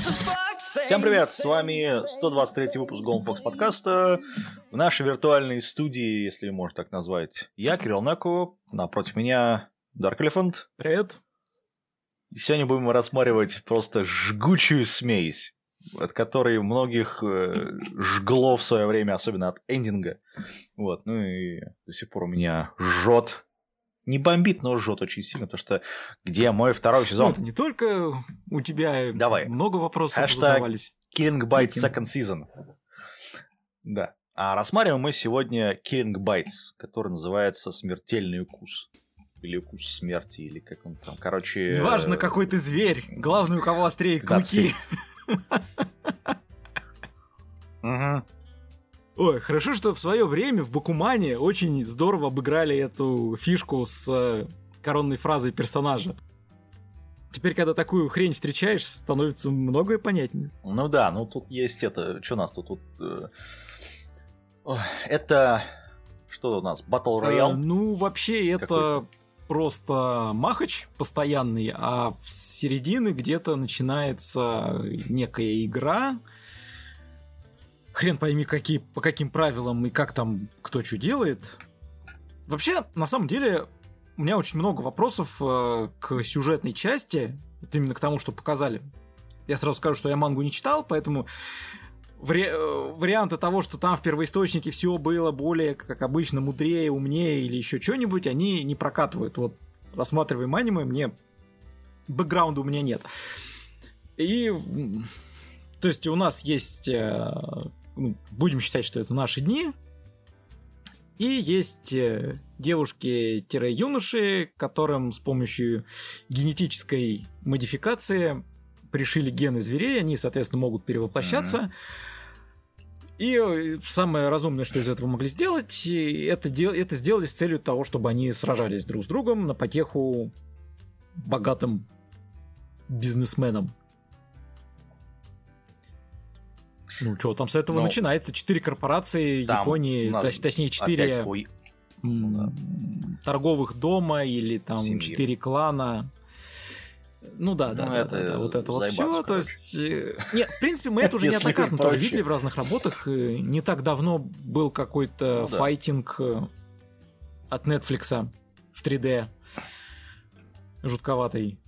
Всем привет, с вами 123 выпуск Golden Fox подкаста. В нашей виртуальной студии, если можно так назвать, я, Кирилл Наку, напротив меня Dark Elephant. Привет. Сегодня будем рассматривать просто жгучую смесь, от которой многих э, жгло в свое время, особенно от эндинга. Вот, ну и до сих пор у меня жжет не бомбит, но жжет очень сильно, потому что где мой второй сезон? Ну, не только у тебя Давай. много вопросов Хэштаг задавались. Killing Bites. Second Season. Да. А рассматриваем мы сегодня Killing Bites, который называется Смертельный укус. Или укус смерти, или как он там. Короче... Неважно, э, какой ты зверь, главное, у кого острее клыки. мгм. Ой, хорошо, что в свое время в Бакумане очень здорово обыграли эту фишку с э, коронной фразой персонажа. Теперь, когда такую хрень встречаешь, становится многое понятнее. Ну да, ну тут есть это... Что у нас тут? тут э, Это... Что у нас? Battle Э, Royale? ну, вообще, это Какой-то. просто махач постоянный, а в середине где-то начинается некая игра. Хрен пойми, какие, по каким правилам и как там кто что делает. Вообще, на самом деле, у меня очень много вопросов э, к сюжетной части, вот именно к тому, что показали. Я сразу скажу, что я мангу не читал, поэтому вари- э, варианты того, что там в первоисточнике все было более, как обычно, мудрее, умнее или еще что-нибудь, они не прокатывают. Вот рассматриваем аниме, мне бэкграунда у меня нет. И то есть у нас есть, э, ну, будем считать, что это наши дни, и есть э, девушки-юноши, которым с помощью генетической модификации пришили гены зверей, они, соответственно, могут перевоплощаться. И э, самое разумное, что из этого могли сделать, это, дел- это сделали с целью того, чтобы они сражались друг с другом на потеху богатым бизнесменам. Ну что, там с этого Ну, начинается. Четыре корпорации Там Японии, точ- точнее, четыре торговых дома или там четыре клана. Ну да, да, Ну, да, это да, да, вот это вот все. То есть. э, Нет, в принципе, мы это уже неоднократно тоже видели в разных работах. э, Не так давно был какой-то Ну файтинг э, от Netflix в 3D. Жутковатый,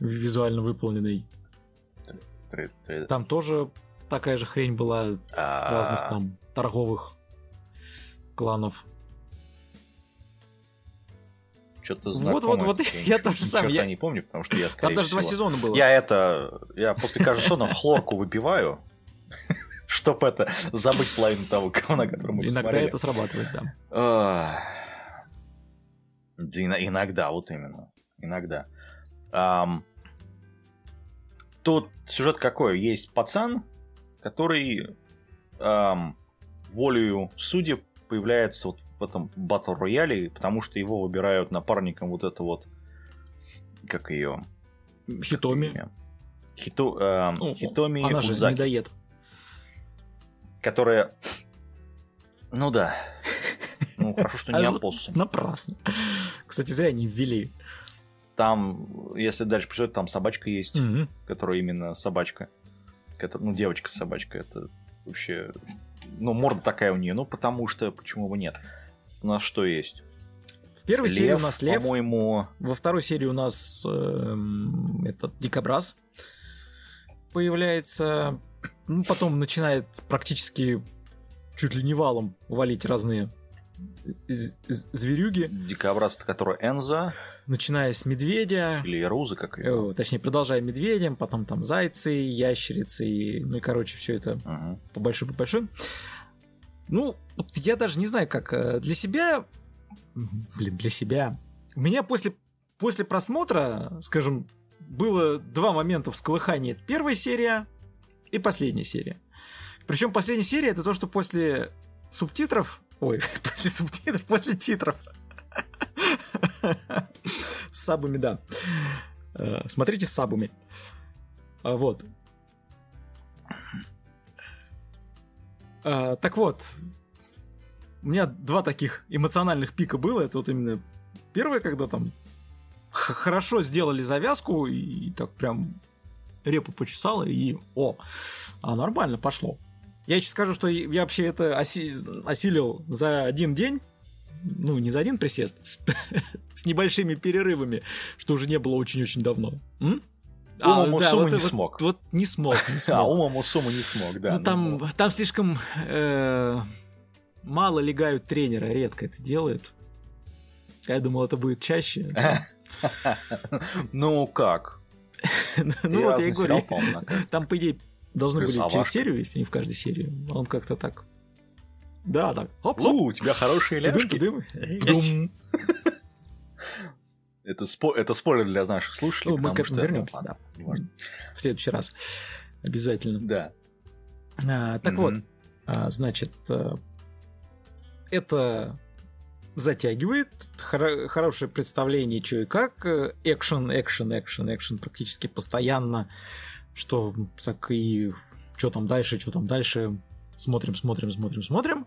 визуально выполненный. Там тоже такая же хрень была с А. разных там торговых кланов. Что-то Вот, вот, вот, я тоже сам, я- не помню, потому что я, скорее Там даже два сезона было. Я это... Я после каждого сезона хлорку выпиваю, чтобы это забыть половину того говна, который мы Иногда это срабатывает, да. Иногда, вот именно. Иногда. Тут сюжет какой? Есть пацан, который ам, волею судеб появляется вот в этом батл рояле, потому что его выбирают напарником вот это вот как ее Хитоми. Хито, ам, О, Хитоми Она же Узаки, медоед. которая ну да ну хорошо что не А опоссум Напрасно. Кстати, зря не ввели. Там, если дальше пойдет, там собачка есть, которая именно собачка. Которая, ну, девочка-собачка. Это вообще... Ну, морда такая у нее. Ну, потому что, почему бы нет? У нас что есть? В первой серии у нас лев, По-моему, во второй серии у нас эм, этот дикобраз появляется. Ну, потом начинает практически чуть ли не валом валить разные зверюги, дикобраз, который Энза начиная с медведя, или Руза, как ее. э, точнее, продолжая медведем, потом там зайцы, ящерицы, и, ну и, короче, все это Мгм. по большой, по большой. Ну, я даже не знаю, как э, для себя, блин, для себя. У меня после после просмотра, скажем, было два момента всколыхания. Первая серия и последняя серия. Причем последняя серия это то, что после субтитров, ой, после субтитров, после титров. С сабами, да. Э, Смотрите с сабами. А, Вот. А, Так вот, у меня два таких эмоциональных пика было. Это вот именно первое, когда там хорошо сделали завязку и так прям репу почесала, и о, а нормально пошло. Я еще скажу, что я вообще это оси осилил за один день, ну, не за один присест, с, с небольшими перерывами, что уже не было очень-очень давно. М? А, умом да, вот, не вот, смог. Вот, вот не смог, не смог. А умом сумму не смог, да. Ну, там, ну, там слишком э, мало легают тренера, редко это делают. Я думал, это будет чаще. Ну как? Ну вот я и говорю, там, по идее, должны были через серию, если не в каждой серии. Он как-то так... Да, так. Хоп, хоп. У тебя хорошие ляжки. Это, спо... это спойлер для наших слушателей. Ну, мы к этому вернемся, да. В следующий раз. Обязательно. Да. А, так вот, а, значит, э, это затягивает, хор- хорошее представление, что и как, экшен, экшен, экшен, экшен практически постоянно, что так и что там дальше, что там дальше, смотрим, смотрим, смотрим, смотрим.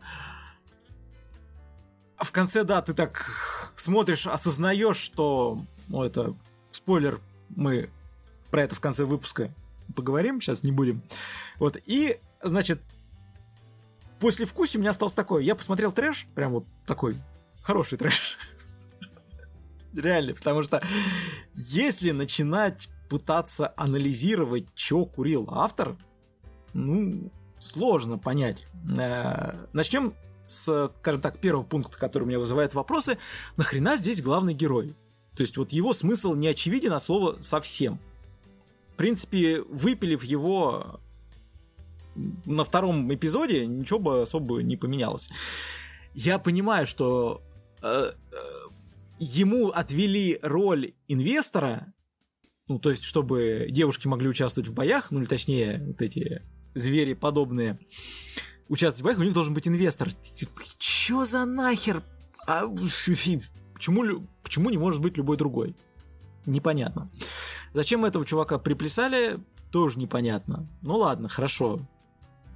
А в конце, да, ты так смотришь, осознаешь, что, ну, это спойлер, мы про это в конце выпуска поговорим, сейчас не будем. Вот, и, значит, после вкуса у меня осталось такое. Я посмотрел трэш, прям вот такой хороший трэш. Реально, потому что если начинать пытаться анализировать, что курил автор, ну, сложно понять. Э, Начнем с, скажем так, первого пункта, который у меня вызывает вопросы. Нахрена здесь главный герой? То есть вот его смысл не очевиден от слова совсем. В принципе, выпилив его на втором эпизоде ничего бы особо не поменялось. Я понимаю, что э, э, ему отвели роль инвестора, ну, то есть, чтобы девушки могли участвовать в боях, ну, или точнее, вот эти звери подобные, участвовать в боях, у них должен быть инвестор. Чё за нахер? А, почему, почему не может быть любой другой? Непонятно. Зачем этого чувака приплясали, тоже непонятно. Ну ладно, хорошо.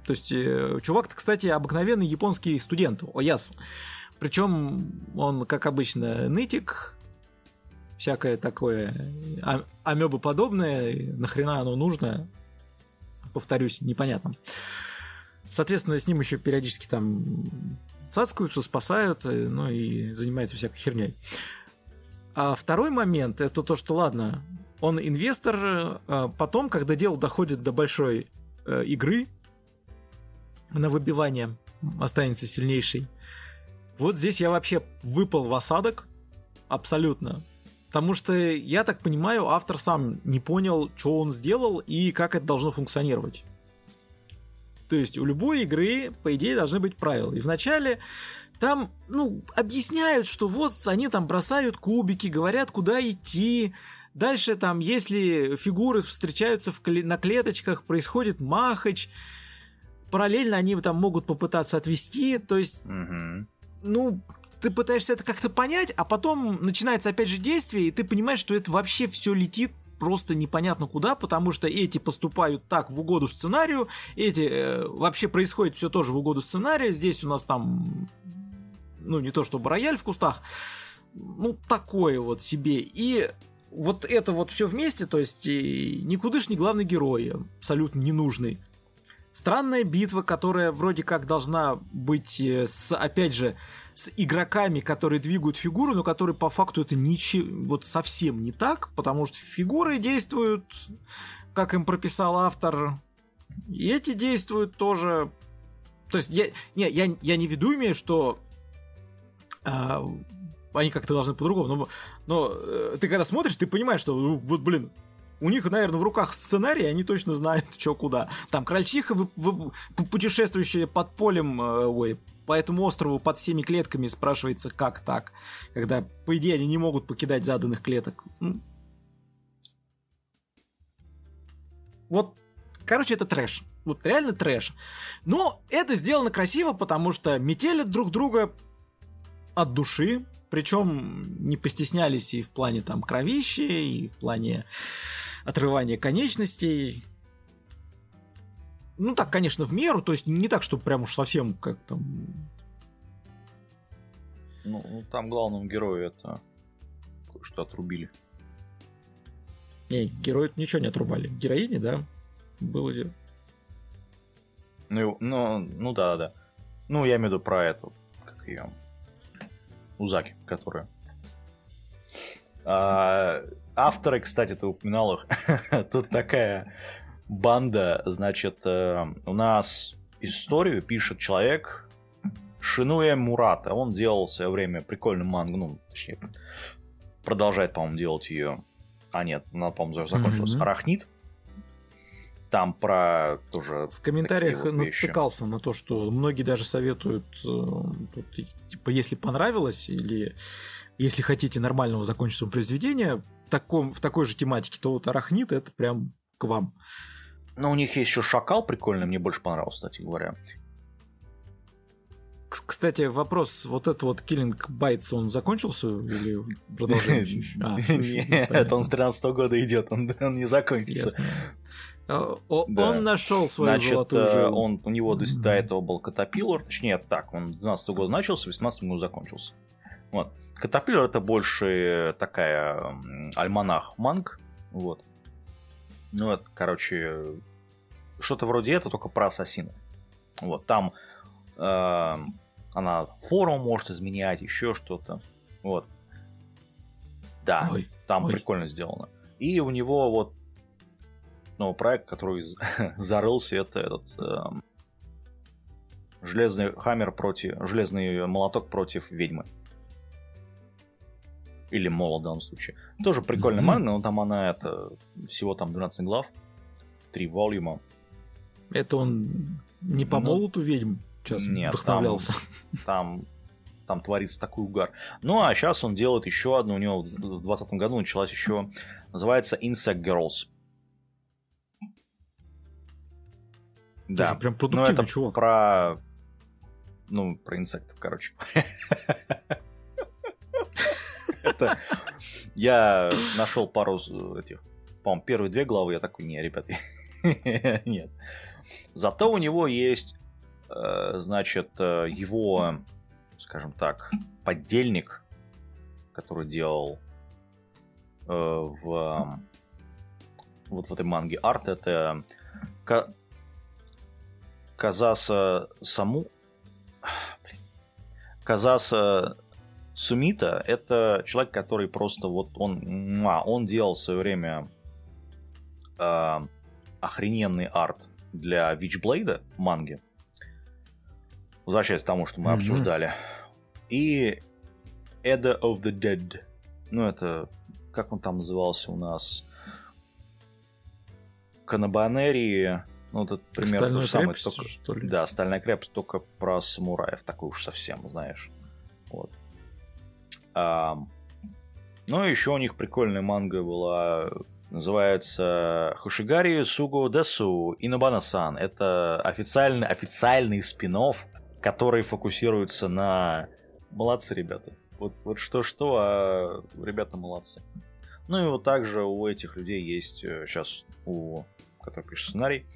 То есть, э, чувак-то, кстати, обыкновенный японский студент, Ояс. Причем он, как обычно, нытик, всякое такое а, амебы подобное, нахрена оно нужно, повторюсь, непонятно. Соответственно, с ним еще периодически там цацкаются, спасают, э, ну и занимается всякой херней. А второй момент это то, что ладно, он инвестор, э, потом, когда дело доходит до большой э, игры, на выбивание останется сильнейший. Вот здесь я вообще выпал в осадок абсолютно. Потому что, я так понимаю, автор сам не понял, что он сделал и как это должно функционировать. То есть у любой игры, по идее, должны быть правила. И вначале там, ну, объясняют, что вот они там бросают кубики, говорят, куда идти. Дальше там, если фигуры встречаются в кле- на клеточках, происходит махач параллельно они там могут попытаться отвести, то есть, угу. ну, ты пытаешься это как-то понять, а потом начинается опять же действие, и ты понимаешь, что это вообще все летит просто непонятно куда, потому что эти поступают так в угоду сценарию, эти э, вообще происходит все тоже в угоду сценария, здесь у нас там, ну, не то чтобы рояль в кустах, ну, такое вот себе, и вот это вот все вместе, то есть никудышний главный герой, абсолютно ненужный, Странная битва, которая вроде как должна быть э, с, опять же, с игроками, которые двигают фигуру, но которые по факту это ничего, вот совсем не так, потому что фигуры действуют, как им прописал автор, и эти действуют тоже. То есть я, не, я, я не веду имею, что а, они как-то должны по-другому, но, но э, ты когда смотришь, ты понимаешь, что ну, вот, блин, у них, наверное, в руках сценарий, они точно знают, что куда. Там крольчиха, вы, вы, путешествующая под полем, э, ой, по этому острову под всеми клетками спрашивается, как так, когда, по идее, они не могут покидать заданных клеток. Вот, короче, это трэш. Вот реально трэш. Но это сделано красиво, потому что метелят друг друга от души, причем не постеснялись и в плане там кровищи, и в плане отрывание конечностей. Ну так, конечно, в меру, то есть не так, чтобы прям уж совсем как там... Ну, ну там главному герою это что отрубили. Не, герою ничего не отрубали. Героине, да, было дело. Ну, ну, ну да, да. Ну, я имею в виду про эту, как ее, Узаки, которая. А, авторы, кстати, ты упоминал их. Тут такая банда, значит, э, у нас историю пишет человек Шинуэ Мурата. Он делал в свое время прикольный мангу, ну, точнее, продолжает, по-моему, делать ее. А нет, она, по-моему, закончилась. Mm-hmm. Арахнит. Там про тоже. В комментариях вот натыкался на то, что многие даже советуют, э, типа, если понравилось, или если хотите нормального законченного произведения, в, таком, в такой же тематике, то вот Арахнит это прям к вам. Но у них есть еще Шакал прикольный, мне больше понравился, кстати говоря. Кстати, вопрос, вот этот вот Killing Bites, он закончился или продолжается? А, Нет, он с 13 года идет, он, не закончится. А, он нашел свою золотую э, жилу. Он, у него до, до этого был Катапилор, точнее так, он 12 года начался, в 18 году закончился. Вот. Катапилор это больше такая альманах манг, вот. Ну, это, короче, что-то вроде это, только про ассасина. Вот, там э, она форму может изменять, еще что-то. Вот. Да, ой, там ой. прикольно сделано. И у него вот новый проект, который зарылся, это этот э, железный хаммер против железный молоток против ведьмы. Или мола в данном случае. Тоже прикольный mm-hmm. манга, но там она это всего там 12 глав, 3 волюма. Это он не по ну, молоту ведьм? сейчас Нет, вдохновлялся. Там, там, там творится такой угар. Ну, а сейчас он делает еще одну, у него в 2020 году началась еще, называется Insect Girls. Да. прям продуктивный ну, это чувак. про... Ну, про инсектов, короче. Это... Я нашел пару этих... По-моему, первые две главы, я такой, не, ребят, нет. Зато у него есть Э, значит, э, его, скажем так, поддельник, который делал э, в вот в этой манге арт, это Казаса Саму... Казаса Сумита это человек, который просто вот он, он делал в свое время э, охрененный арт для Вичблейда манги возвращаясь к тому, что мы mm-hmm. обсуждали. И Edda of the Dead. Ну, это... Как он там назывался у нас? Канабанерии. Ну, это примерно то же самое. Только... Что ли? Да, Стальная крепость, только про самураев. Такой уж совсем, знаешь. Вот. Ну, еще у них прикольная манга была называется Хушигари Сугу Десу Инобана-сан. Это официальный, официальный спин который фокусируется на... Молодцы, ребята. Вот, вот что-что, а ребята молодцы. Ну и вот также у этих людей есть сейчас, э, у который пишет сценарий,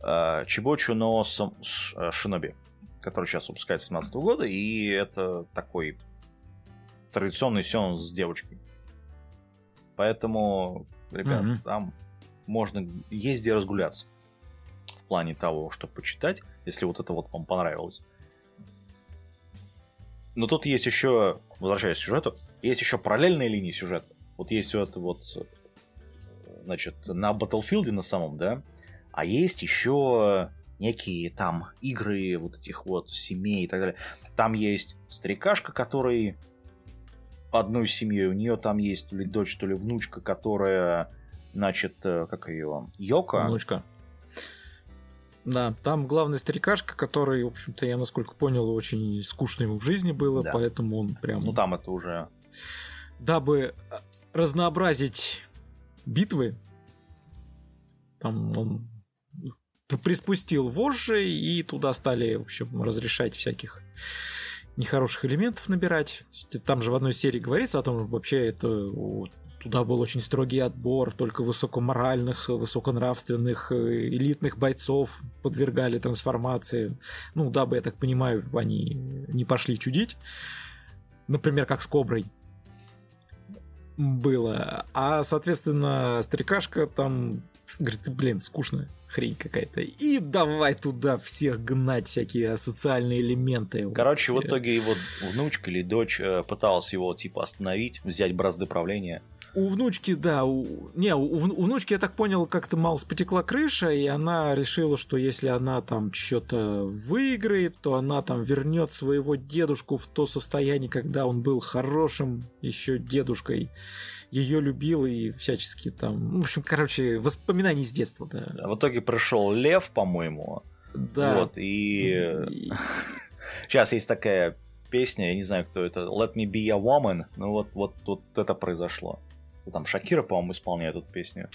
э, Чебочу но э, Шиноби, который сейчас выпускается с 17 года, и это такой традиционный сен с девочкой. Поэтому, ребят, mm-hmm. там можно есть где разгуляться в плане того, чтобы почитать, если вот это вот вам понравилось. Но тут есть еще, возвращаясь к сюжету, есть еще параллельные линии сюжета. Вот есть вот вот, значит, на Battlefield на самом, да, а есть еще некие там игры вот этих вот семей и так далее. Там есть старикашка, который одной семьей, у нее там есть то ли дочь, то ли внучка, которая, значит, э, как ее, Йока. Внучка. Да, там главный старикашка, который, в общем-то, я насколько понял, очень скучно ему в жизни было, да. поэтому он прям... Ну там это уже... Дабы э, разнообразить битвы, там он приспустил вожжи, и туда стали, в общем, разрешать всяких нехороших элементов набирать. Там же в одной серии говорится о том, что вообще это Туда был очень строгий отбор, только высокоморальных, высоконравственных, э, элитных бойцов подвергали трансформации. Ну, дабы, я так понимаю, они не пошли чудить. Например, как с Коброй. было. А, соответственно, старикашка там говорит, блин, скучно, хрень какая-то. И давай туда всех гнать, всякие социальные элементы. Короче, вот. в итоге его внучка или дочь э, пыталась его, типа, остановить, взять бразды правления. У внучки, да, у, не, у, у внучки, я так понял, как-то мало спотекла крыша, и она решила, что если она там что-то выиграет, то она там вернет своего дедушку в то состояние, когда он был хорошим еще дедушкой, ее любил и всячески там, в общем, короче, воспоминания с детства, да. В итоге пришел лев, по-моему. Да. Вот, и... Сейчас есть такая песня, я не знаю, кто это, Let Me Be a Woman, ну вот, вот, вот это произошло. Там Шакира, по-моему, исполняет эту песню.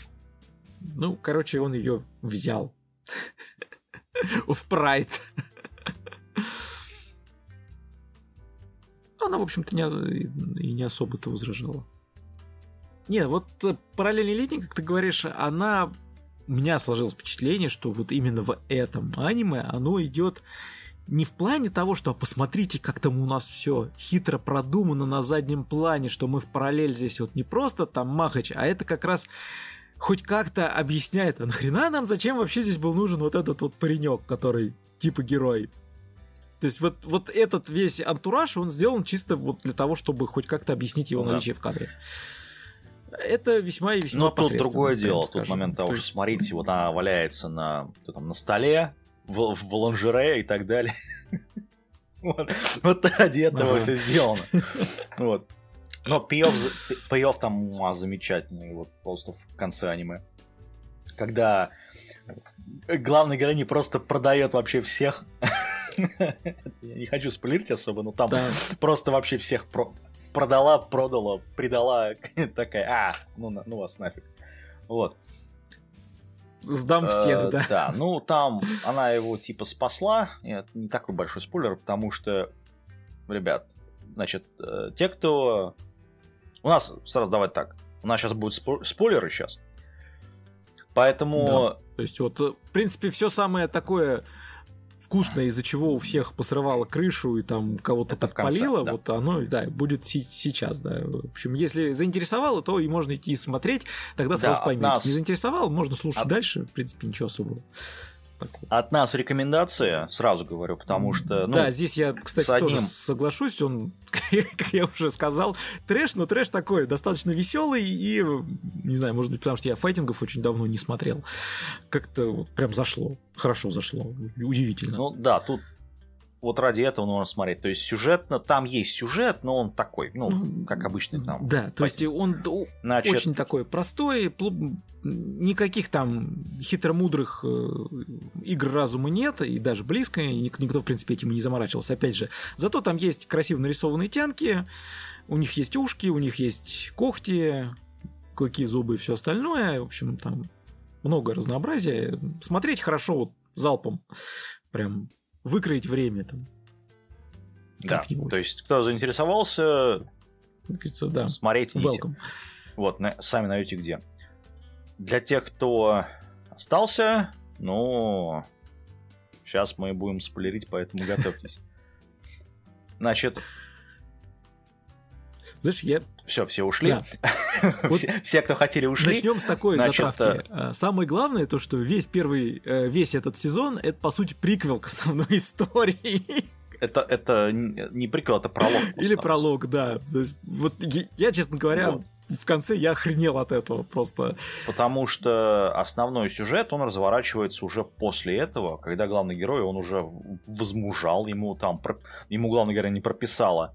Ну, короче, он ее взял. В прайд. Она, в общем-то, не, и не особо-то возражала. Не, вот э, параллельный летний, как ты говоришь, она... У меня сложилось впечатление, что вот именно в этом аниме оно идет не в плане того, что посмотрите, как там у нас все хитро продумано на заднем плане, что мы в параллель здесь вот не просто там махач, а это как раз хоть как-то объясняет, а нахрена нам зачем вообще здесь был нужен вот этот вот паренек, который типа герой. То есть вот, вот этот весь антураж, он сделан чисто вот для того, чтобы хоть как-то объяснить его наличие да. в кадре. Это весьма и весьма Ну, тут другое дело. Тут момент того, что, смотрите, вот она валяется на, там, на столе, в, в лонжере и так далее. Вот, вот ради этого ага. все сделано. Вот. Но пейоф, там а, замечательный, вот просто в конце аниме. Когда главный героиня просто продает вообще всех. Я не хочу спойлерить особо, но там да. просто вообще всех про продала, продала, предала. Такая, а, ну, ну вас нафиг. Вот. Сдам э, всех, да. Да, ну там она его типа спасла. Это не такой большой спойлер, потому что, ребят, значит, э, те, кто... У нас, сразу давай так, у нас сейчас будут спойлеры сейчас. Поэтому... Да. То есть вот, в принципе, все самое такое вкусное, из-за чего у всех посрывало крышу и там кого-то подпалило, да. вот оно, да, будет си- сейчас, да. В общем, если заинтересовало, то и можно идти смотреть, тогда сразу да, поймете. Нас... Не заинтересовало, можно слушать от... дальше, в принципе, ничего особого. От нас рекомендация, сразу говорю, потому что... Ну, да, здесь я, кстати, одним... тоже соглашусь, он, как я уже сказал, трэш, но трэш такой, достаточно веселый и, не знаю, может быть, потому что я файтингов очень давно не смотрел. Как-то вот прям зашло, хорошо зашло, удивительно. Ну да, тут вот ради этого нужно смотреть. То есть сюжетно, там есть сюжет, но он такой, ну, как обычный там. Да, то есть он Значит... очень такой простой, никаких там хитромудрых э, игр разума нет, и даже близко, никто, в принципе, этим не заморачивался. Опять же, зато там есть красиво нарисованные тянки, у них есть ушки, у них есть когти, клыки, зубы и все остальное. В общем, там много разнообразия. Смотреть хорошо вот залпом. Прям выкроить время там. Да, то есть, кто заинтересовался, кажется, да. смотреть Welcome. Вот, на, сами найдете где. Для тех, кто остался, ну, сейчас мы будем спойлерить, поэтому готовьтесь. Значит, знаешь, я... Все, все ушли. Да. Вот все, кто хотели, ушли. Начнем с такой Значит, затравки. А... Самое главное, то, что весь первый, э, весь этот сезон, это, по сути, приквел к основной истории. Это, это не приквел, это пролог. Или пролог, да. То есть, вот я, честно говоря, вот. в конце я охренел от этого просто. Потому что основной сюжет, он разворачивается уже после этого, когда главный герой, он уже возмужал, ему там, ему главный герой не прописала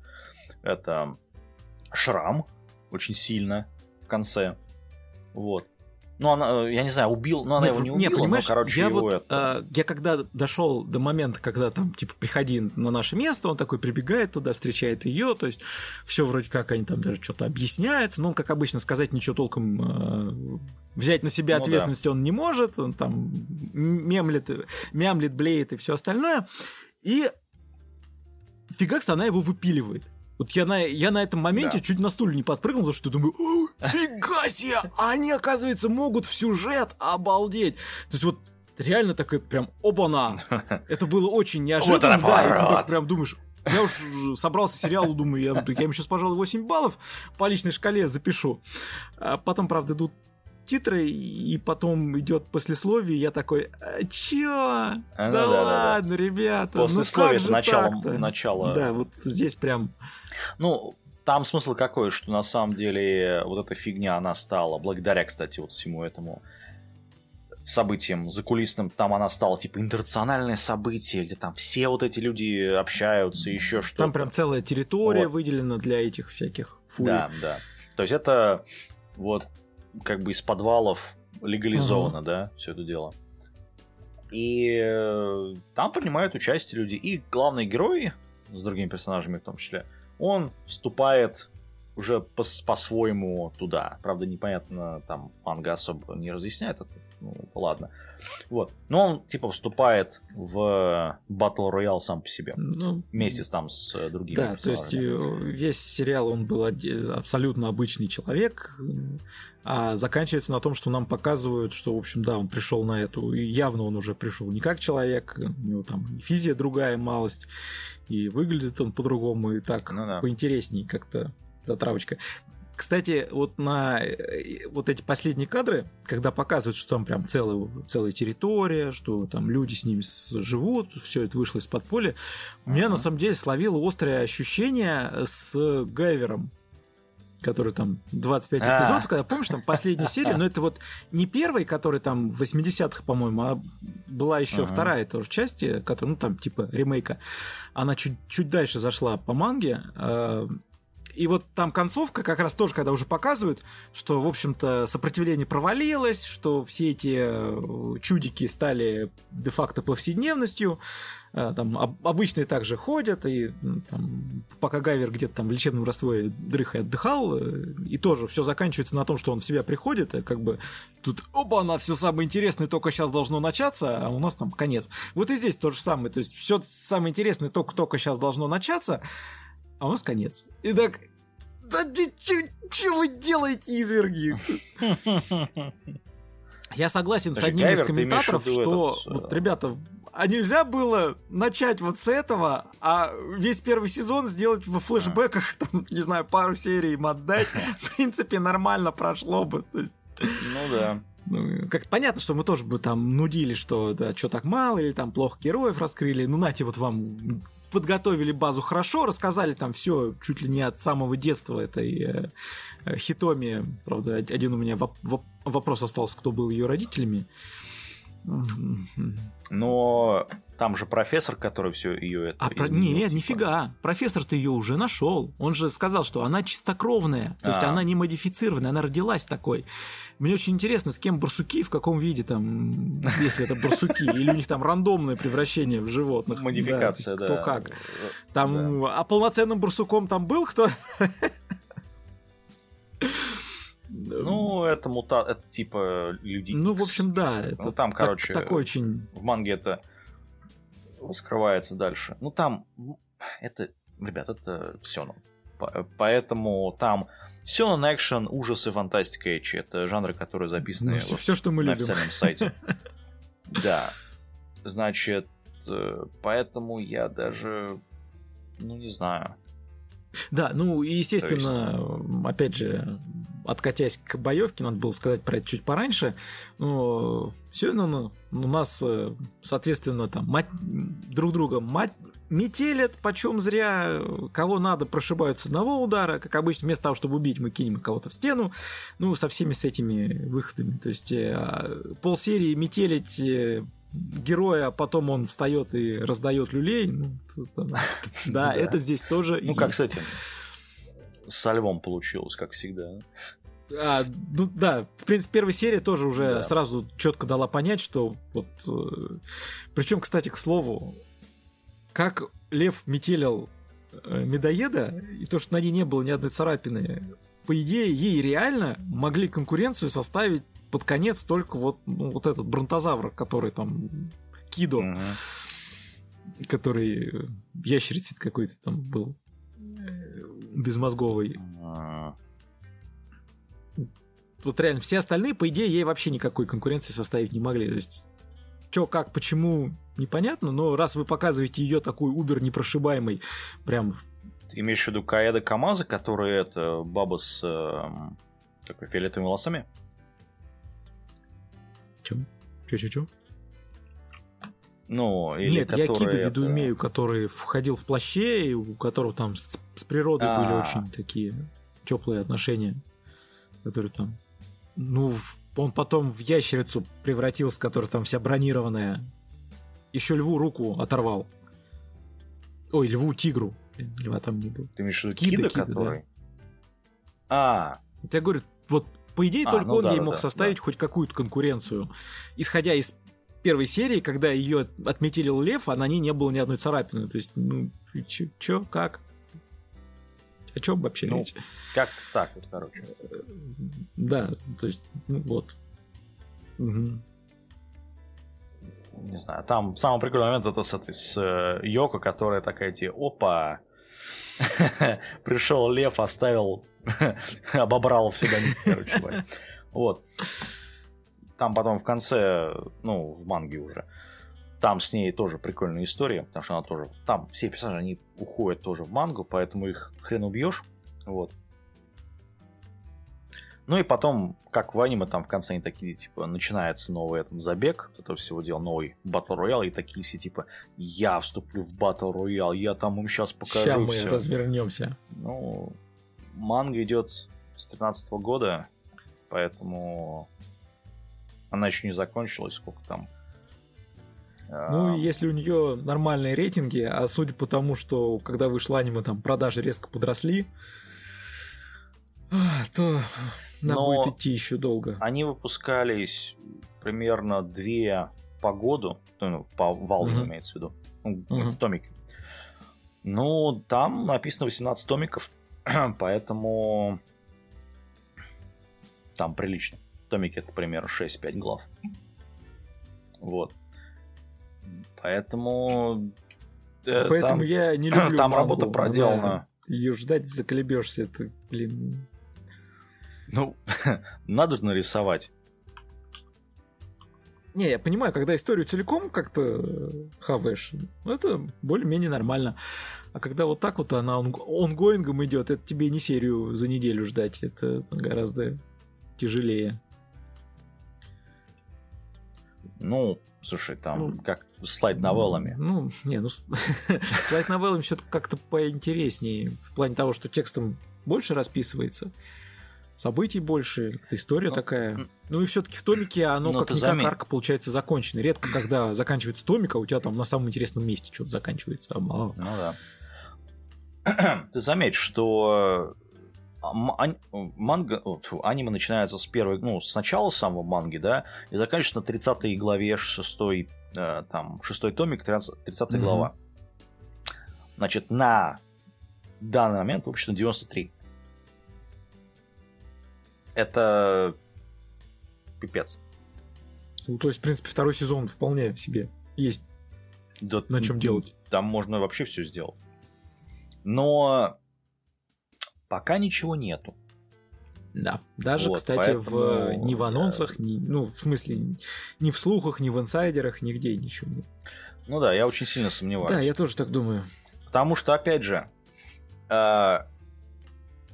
это шрам очень сильно в конце. Вот. Ну, она, я не знаю, убил, но она Нет, его не убила, не, понимаешь, но, короче, я его вот, это... э, я когда дошел до момента, когда там, типа, приходи на наше место, он такой прибегает туда, встречает ее, то есть все вроде как они там даже что-то объясняются, но он, как обычно, сказать ничего толком э, взять на себя ну, ответственность да. он не может, он там мемлет, мямлет, блеет и все остальное, и фигакс она его выпиливает. Вот я на, я на этом моменте да. чуть на стуле не подпрыгнул, потому что думаю, фига себе, они, оказывается, могут в сюжет, обалдеть. То есть вот реально так это прям оба-на. Это было очень неожиданно, да, и ты так прям думаешь, Я уж собрался сериал, думаю, я, я им сейчас, пожалуй, 8 баллов по личной шкале запишу. А потом, правда, идут титры, и потом идет послесловие, и я такой, а, чё? А, да, да ладно, да, да. ребята, послесловие ну как же начало, начало. Да, вот здесь прям... Ну, там смысл какой, что на самом деле вот эта фигня, она стала, благодаря, кстати, вот всему этому событиям закулисным, там она стала типа интернациональное событие, где там все вот эти люди общаются, еще что-то. Там прям целая территория вот. выделена для этих всяких фури. Да, да. То есть это вот как бы из подвалов легализовано, угу. да, все это дело. И э, там принимают участие люди. И главный герой, с другими персонажами в том числе, он вступает уже по-своему туда. Правда, непонятно, там манга особо не разъясняет это. Ну, ладно. Вот. Но он, типа, вступает в Battle Royale сам по себе. Ну, вместе с, там с э, другими Да, то есть э, весь сериал, он был абсолютно обычный человек, а заканчивается на том, что нам показывают, что, в общем, да, он пришел на эту, и явно он уже пришел не как человек, у него там и физия другая малость, и выглядит он по-другому, и так ну, да. поинтересней как-то затравочка. Кстати, вот на э, вот эти последние кадры, когда показывают, что там прям целая, целая территория, что там люди с ними живут, все это вышло из под поля, uh-huh. меня на самом деле словило острое ощущение с Гайвером который там 25 а. эпизодов, когда помнишь, там последняя серия, но это вот не первый, который там в 80-х, по-моему, а была еще вторая тоже часть, которая, ну там типа ремейка, она чуть, чуть дальше зашла по манге, а, и вот там концовка как раз тоже, когда уже показывают, что, в общем-то, сопротивление провалилось, что все эти э, чудики стали де-факто повседневностью, э, там обычные также ходят, и там, пока Гайвер где-то там в лечебном растворе дрых и отдыхал, э, и тоже все заканчивается на том, что он в себя приходит, и как бы тут, оба, она все самое интересное только сейчас должно начаться, а у нас там конец. Вот и здесь то же самое, то есть все самое интересное только-только сейчас должно начаться, а у нас конец. И так, да что вы делаете, изверги? Я согласен с одним из комментаторов, что, вот, э, ребята, а нельзя было начать вот с этого, а весь первый сезон сделать во флешбеках, там, не знаю, пару серий им отдать. В принципе, нормально прошло бы. То есть... Ну да. Ну, как понятно, что мы тоже бы там нудили, что да, что так мало, или там плохо героев раскрыли. Ну, нате, вот вам подготовили базу хорошо, рассказали там все чуть ли не от самого детства этой э, э Хитоми. Правда, один у меня воп- воп- вопрос остался, кто был ее родителями. Но там же профессор, который все ее это. А про... Нет, типа. нифига. Профессор-то ее уже нашел. Он же сказал, что она чистокровная. То есть а. она не модифицированная, она родилась такой. Мне очень интересно, с кем барсуки, в каком виде там, если это барсуки, или у них там рандомное превращение в животных. Модификация, да. Кто как. Там, а полноценным барсуком там был кто? Ну, это мута, это типа люди. Ну, в общем, да. Это ну, там, короче, такой очень. В манге это скрывается дальше. Ну, там это, ребят, это все. Ну, поэтому там все на экшен, ужасы, фантастика, эчи. Это жанры, которые записаны ну, все, все, что мы на любим. официальном сайте. Да. Значит, э, поэтому я даже, ну, не знаю. Да, ну и естественно, есть... опять же, откатясь к боевке, надо было сказать про это чуть пораньше. Но все ну, у нас, э, соответственно, там мать, друг друга мать, метелят, почем зря, кого надо, прошибают с одного удара, как обычно, вместо того, чтобы убить, мы кинем кого-то в стену, ну, со всеми с этими выходами. То есть э, полсерии метелить э, героя, а потом он встает и раздает люлей. Ну, да, это здесь тоже. Ну, как с этим. Со львом получилось, как всегда. А, ну да, в принципе, первая серия тоже уже да. сразу четко дала понять, что вот. Э, причем, кстати, к слову, как Лев метелил э, медоеда, и то, что на ней не было ни одной царапины, по идее, ей реально могли конкуренцию составить под конец только вот, ну, вот этот бронтозавр, который там Кидо, угу. который ящерицей какой-то там был безмозговый. А. Вот реально, все остальные, по идее, ей вообще никакой конкуренции составить не могли. То есть что, как, почему, непонятно, но раз вы показываете ее такой убер непрошибаемый, прям... Ты имеешь в виду Каэда Камаза, которая это баба с э, такой фиолетовыми волосами? Чем? Че-че-че? Ну, или Нет, я Кида в виду имею, который входил в плаще, и у которого там с, с природой А-а-а. были очень такие теплые отношения, которые там... Ну, он потом в ящерицу превратился, которая там вся бронированная. Еще льву руку оторвал. Ой, льву тигру. льва там не было. Ты имеешь в виду Кида, Кида, который? Да. А. Я говорю, вот по идее, а, только ну он да, ей мог да, составить да. хоть какую-то конкуренцию. Исходя из первой серии, когда ее отметил Лев, а на ней не было ни одной царапины. То есть, ну, чё, чё как? О чем вообще ну, речь? Как так вот, короче. Да, то есть, ну, вот. Угу. Не знаю, там самый прикольный момент это с, этой, с э, Йоко, которая такая, типа, опа, пришел лев, оставил, обобрал все короче. Вот. Там потом в конце, ну, в манге уже, там с ней тоже прикольная история, потому что она тоже... Там все персонажи, они уходят тоже в мангу, поэтому их хрен убьешь. Вот. Ну и потом, как в аниме, там в конце они такие, типа, начинается новый этот забег, этого всего дела, новый Battle Royale, и такие все, типа, я вступлю в Battle Royale, я там им сейчас покажу Сейчас мы все. развернемся. Ну, манга идет с 13 года, поэтому она еще не закончилась, сколько там. Ну, если у нее нормальные рейтинги, а судя по тому, что когда вышло аниме, там продажи резко подросли, то нам Но будет идти еще долго. Они выпускались примерно две по году, ну, по волнам угу. имеется в виду, ну, угу. томики. Ну, там написано 18 томиков, поэтому там прилично. Томики это примерно 6-5 глав. Вот. Поэтому... Э, Поэтому там, я не люблю Там мангу. работа проделана. Ее ждать заколебешься, это, блин, ну, надо нарисовать. Не, я понимаю, когда историю целиком как-то хаваешь, ну, это более-менее нормально. А когда вот так вот она онгоингом идет, это тебе не серию за неделю ждать, это гораздо тяжелее. Ну, слушай, там ну, как слайд новеллами. Ну, не, ну слайд новеллами все-таки как-то поинтереснее. В плане того, что текстом больше расписывается событий больше, история ну, такая. Ну и все-таки в томике оно ну, как-никак зам... арка получается закончена. Редко, когда заканчивается томик, а у тебя там на самом интересном месте что-то заканчивается. А ну да. Ты заметь, что э, манга, аниме начинается с первой, ну, с начала самого манги, да, и заканчивается на 30 главе 6, э, там, 6 томик, 30, 30 mm-hmm. глава. Значит, на данный момент, в общем, 93 это пипец. Ну, то есть, в принципе, второй сезон вполне себе есть да, на чем делать. Там можно вообще все сделать. Но пока ничего нету. Да, даже, вот, кстати, поэтому... в, ни в анонсах, ни, ну, в смысле, ни в слухах, ни в инсайдерах, нигде ничего нет. Ну да, я очень сильно сомневаюсь. Да, я тоже так думаю. Потому что, опять же, э,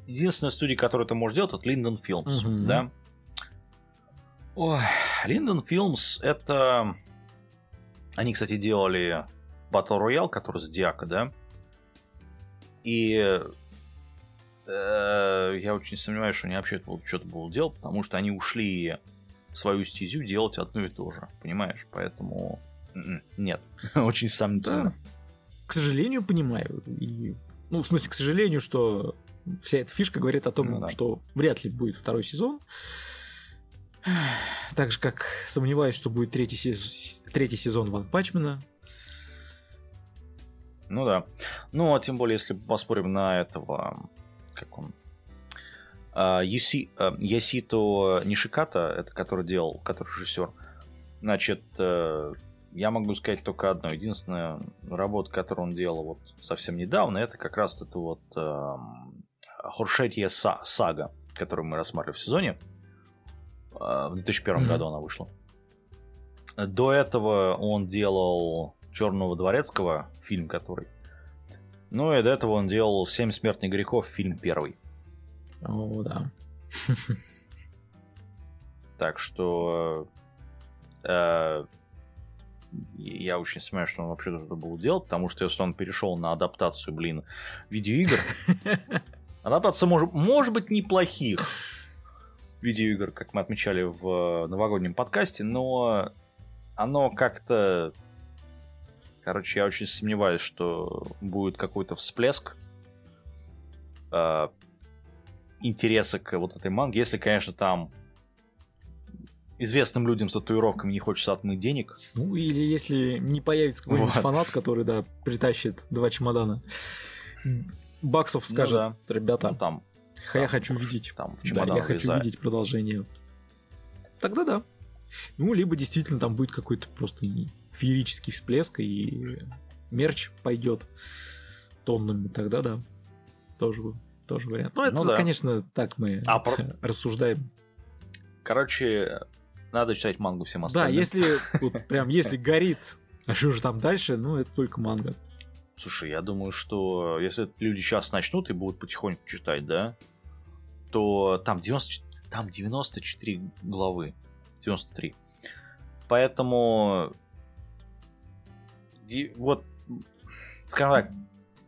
единственная студия, которую ты можешь делать, это Linden Films, угу. да? Ой, Linden Films это... Они, кстати, делали Battle Royale, который с Диака, да? И э, я очень сомневаюсь, что они вообще это будут, что-то будут делать, потому что они ушли свою стезю делать одно и то же, понимаешь? Поэтому м-м, нет, очень сомнительно. Да. К сожалению, понимаю. И, ну, в смысле, к сожалению, что вся эта фишка говорит о том, ну, да. что вряд ли будет второй сезон. Так же, как сомневаюсь, что будет третий, сез... третий сезон Ван Пачмена. Ну да. Ну, а тем более, если поспорим на этого, как он, uh, Юси, uh, Ясито Нишиката, это который делал, который режиссер, значит, uh, я могу сказать только одно. Единственная работа, которую он делал вот совсем недавно, это как раз это вот uh, Хоршетья Сага, которую мы рассматривали в сезоне. А, в 2001 mm-hmm. году она вышла. До этого он делал Черного дворецкого, фильм который. Ну и до этого он делал Семь смертных грехов, фильм первый. О, да. Так что э, я очень сомневаюсь, что он вообще это был делать, потому что если он перешел на адаптацию, блин, видеоигр, адаптация может, может быть неплохих видеоигр, как мы отмечали в новогоднем подкасте, но оно как-то... Короче, я очень сомневаюсь, что будет какой-то всплеск э, интереса к вот этой манге, если, конечно, там известным людям с татуировками не хочется отмыть денег. Ну, или если не появится какой-нибудь вот. фанат, который, да, притащит два чемодана баксов, ну скажет, ну, да. ребята, ну, там, я там, хочу видеть. Там да, я хочу видеть продолжение. Тогда да. Ну, либо действительно там будет какой-то просто феерический всплеск, и мерч пойдет тоннами, тогда да. Тоже, тоже вариант. Ну, это, ну, да. конечно, так мы а про... рассуждаем. Короче, надо читать мангу всем остальным. Да, если вот, прям если горит, а что же там дальше, ну, это только манга. Слушай, я думаю, что если люди сейчас начнут и будут потихоньку читать, да, то там 90, там 94 главы. 93. Поэтому вот, скажем так,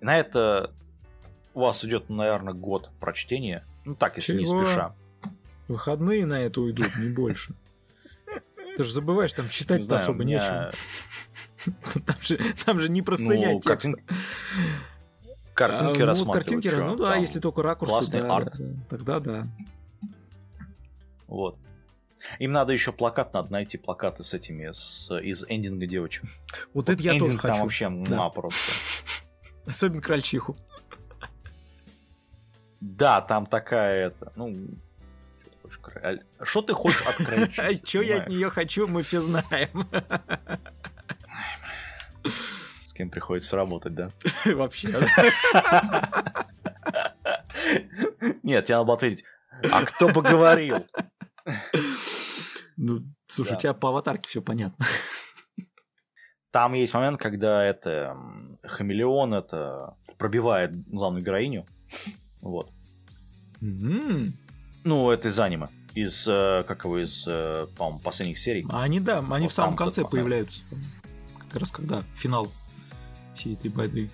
на это у вас идет, наверное, год прочтения. Ну так, если Чего? не спеша. Выходные на это уйдут, не больше. Ты же забываешь, там читать-то особо меня... нечего. Там же, там же не простыня ну, текста. Картинки а, ну, картинки, ну да, если только ракурсы. Классный да, арт. Да, тогда да. Вот. Им надо еще плакат, надо найти плакаты с этими, с, из эндинга девочек. Вот, вот это я тоже хочу. там вообще да. ма просто. Особенно крольчиху. Да, там такая это, ну, что ты хочешь от крольчихи? Что я от нее хочу, мы все знаем. С кем приходится работать, да? Вообще. Нет, тебе надо было ответить, а кто бы говорил? Ну, слушай, да. у тебя по аватарке все понятно. Там есть момент, когда это хамелеон это пробивает главную героиню. Вот. Mm-hmm. Ну, это из аниме. Из, э, как его, из, э, по последних серий. А они, да, они вот в самом конце появляются. Как раз когда финал всей этой байды.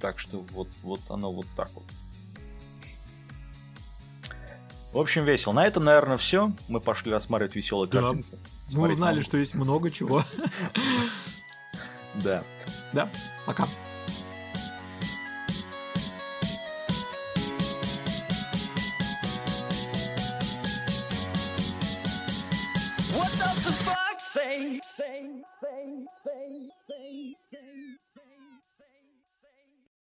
Так что вот, вот оно вот так вот. В общем, весело. На этом, наверное, все. Мы пошли рассматривать веселые да. картинки. Мы узнали, что есть много чего. Да. Да, пока. Say, say, say, say, say.